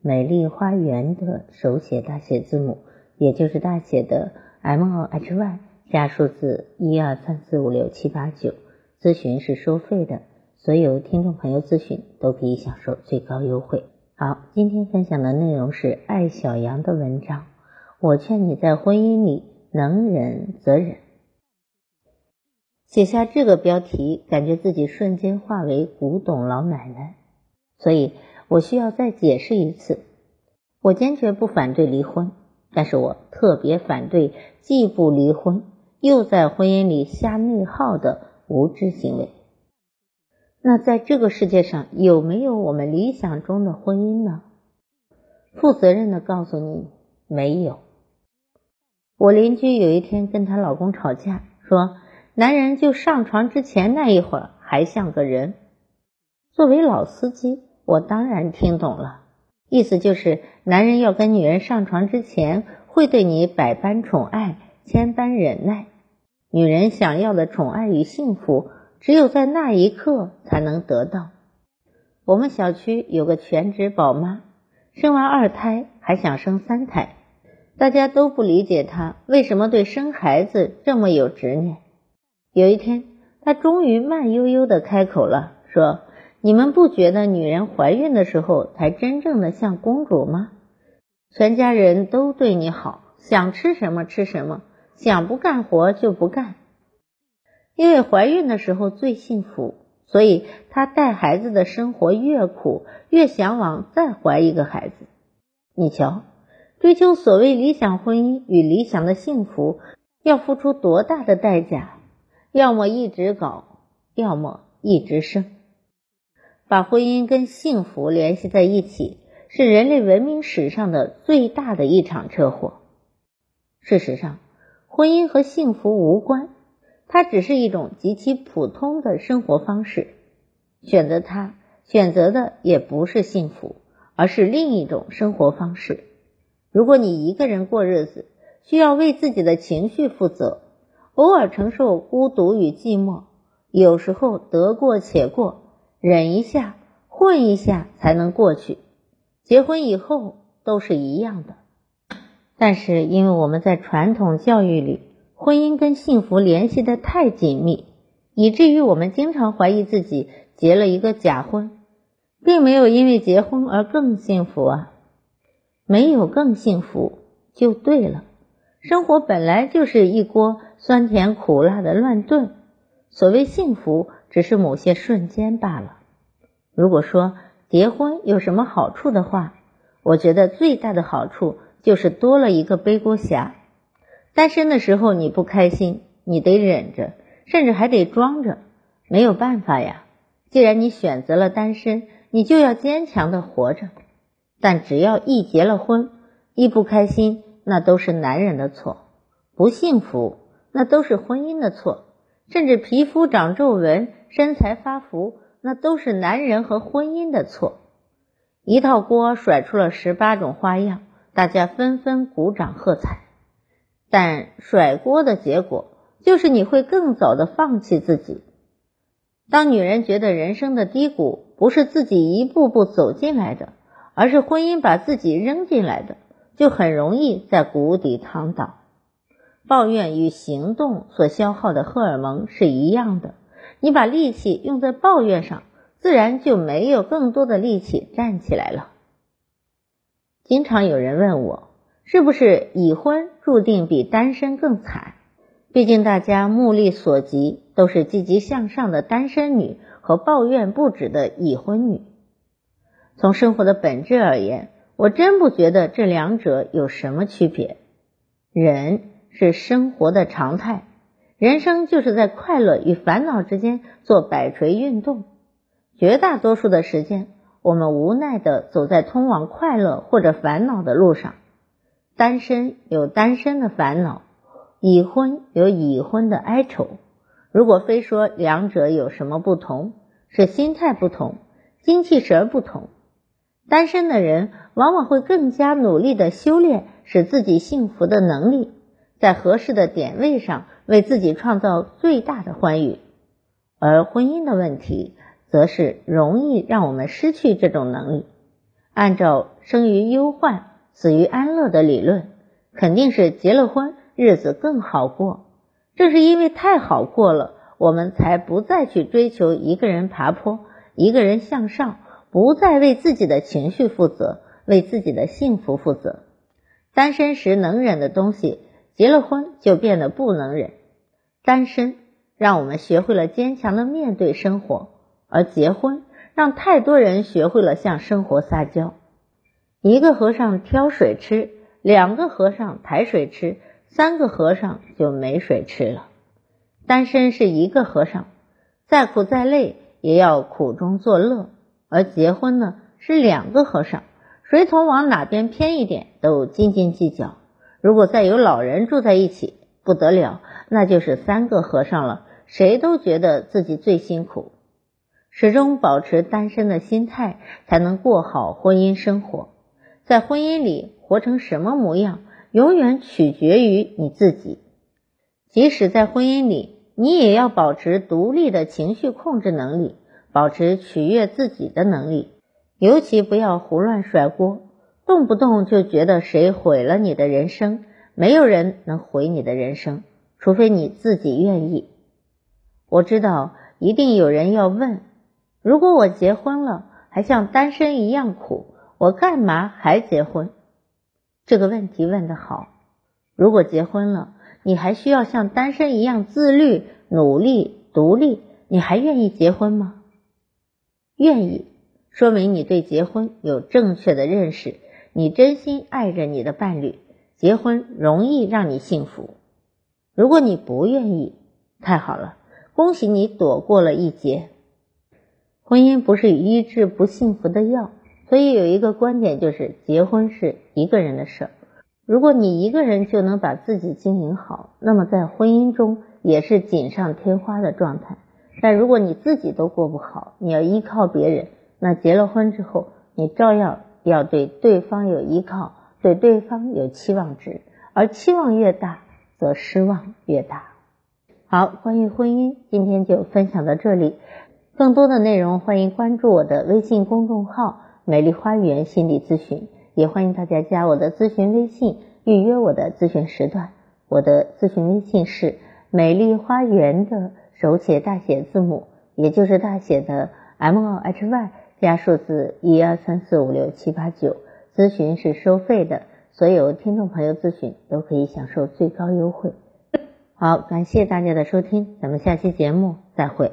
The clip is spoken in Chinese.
美丽花园的手写大写字母，也就是大写的 M O H Y 加数字一二三四五六七八九。咨询是收费的，所有听众朋友咨询都可以享受最高优惠。好，今天分享的内容是爱小羊的文章。我劝你在婚姻里能忍则忍。写下这个标题，感觉自己瞬间化为古董老奶奶，所以。我需要再解释一次，我坚决不反对离婚，但是我特别反对既不离婚又在婚姻里瞎内耗的无知行为。那在这个世界上有没有我们理想中的婚姻呢？负责任的告诉你，没有。我邻居有一天跟她老公吵架，说男人就上床之前那一会儿还像个人。作为老司机。我当然听懂了，意思就是男人要跟女人上床之前，会对你百般宠爱、千般忍耐。女人想要的宠爱与幸福，只有在那一刻才能得到。我们小区有个全职宝妈，生完二胎还想生三胎，大家都不理解她为什么对生孩子这么有执念。有一天，她终于慢悠悠的开口了，说。你们不觉得女人怀孕的时候才真正的像公主吗？全家人都对你好，想吃什么吃什么，想不干活就不干。因为怀孕的时候最幸福，所以她带孩子的生活越苦，越向往再怀一个孩子。你瞧，追求所谓理想婚姻与理想的幸福，要付出多大的代价？要么一直搞，要么一直生。把婚姻跟幸福联系在一起，是人类文明史上的最大的一场车祸。事实上，婚姻和幸福无关，它只是一种极其普通的生活方式。选择它，选择的也不是幸福，而是另一种生活方式。如果你一个人过日子，需要为自己的情绪负责，偶尔承受孤独与寂寞，有时候得过且过。忍一下，混一下才能过去。结婚以后都是一样的，但是因为我们在传统教育里，婚姻跟幸福联系的太紧密，以至于我们经常怀疑自己结了一个假婚，并没有因为结婚而更幸福啊。没有更幸福就对了。生活本来就是一锅酸甜苦辣的乱炖，所谓幸福。只是某些瞬间罢了。如果说结婚有什么好处的话，我觉得最大的好处就是多了一个背锅侠。单身的时候你不开心，你得忍着，甚至还得装着，没有办法呀。既然你选择了单身，你就要坚强的活着。但只要一结了婚，一不开心，那都是男人的错；不幸福，那都是婚姻的错。甚至皮肤长皱纹。身材发福，那都是男人和婚姻的错。一套锅甩出了十八种花样，大家纷纷鼓掌喝彩。但甩锅的结果就是你会更早的放弃自己。当女人觉得人生的低谷不是自己一步步走进来的，而是婚姻把自己扔进来的，就很容易在谷底躺倒。抱怨与行动所消耗的荷尔蒙是一样的。你把力气用在抱怨上，自然就没有更多的力气站起来了。经常有人问我，是不是已婚注定比单身更惨？毕竟大家目力所及都是积极向上的单身女和抱怨不止的已婚女。从生活的本质而言，我真不觉得这两者有什么区别。人是生活的常态。人生就是在快乐与烦恼之间做摆锤运动，绝大多数的时间，我们无奈的走在通往快乐或者烦恼的路上。单身有单身的烦恼，已婚有已婚的哀愁。如果非说两者有什么不同，是心态不同，精气神不同。单身的人往往会更加努力的修炼使自己幸福的能力，在合适的点位上为自己创造最大的欢愉。而婚姻的问题，则是容易让我们失去这种能力。按照生于忧患。死于安乐的理论，肯定是结了婚日子更好过。正是因为太好过了，我们才不再去追求一个人爬坡，一个人向上，不再为自己的情绪负责，为自己的幸福负责。单身时能忍的东西，结了婚就变得不能忍。单身让我们学会了坚强的面对生活，而结婚让太多人学会了向生活撒娇。一个和尚挑水吃，两个和尚抬水吃，三个和尚就没水吃了。单身是一个和尚，再苦再累也要苦中作乐；而结婚呢，是两个和尚，水桶往哪边偏一点都斤斤计较。如果再有老人住在一起，不得了，那就是三个和尚了，谁都觉得自己最辛苦。始终保持单身的心态，才能过好婚姻生活。在婚姻里活成什么模样，永远取决于你自己。即使在婚姻里，你也要保持独立的情绪控制能力，保持取悦自己的能力。尤其不要胡乱甩锅，动不动就觉得谁毁了你的人生。没有人能毁你的人生，除非你自己愿意。我知道一定有人要问：如果我结婚了，还像单身一样苦？我干嘛还结婚？这个问题问得好。如果结婚了，你还需要像单身一样自律、努力、独立，你还愿意结婚吗？愿意，说明你对结婚有正确的认识，你真心爱着你的伴侣，结婚容易让你幸福。如果你不愿意，太好了，恭喜你躲过了一劫。婚姻不是医治不幸福的药。所以有一个观点就是，结婚是一个人的事儿。如果你一个人就能把自己经营好，那么在婚姻中也是锦上添花的状态。但如果你自己都过不好，你要依靠别人，那结了婚之后，你照样要对对方有依靠，对对方有期望值，而期望越大，则失望越大。好，关于婚姻，今天就分享到这里。更多的内容，欢迎关注我的微信公众号。美丽花园心理咨询，也欢迎大家加我的咨询微信，预约我的咨询时段。我的咨询微信是美丽花园的手写大写字母，也就是大写的 M O H Y 加数字一二三四五六七八九。咨询是收费的，所有听众朋友咨询都可以享受最高优惠。好，感谢大家的收听，咱们下期节目再会。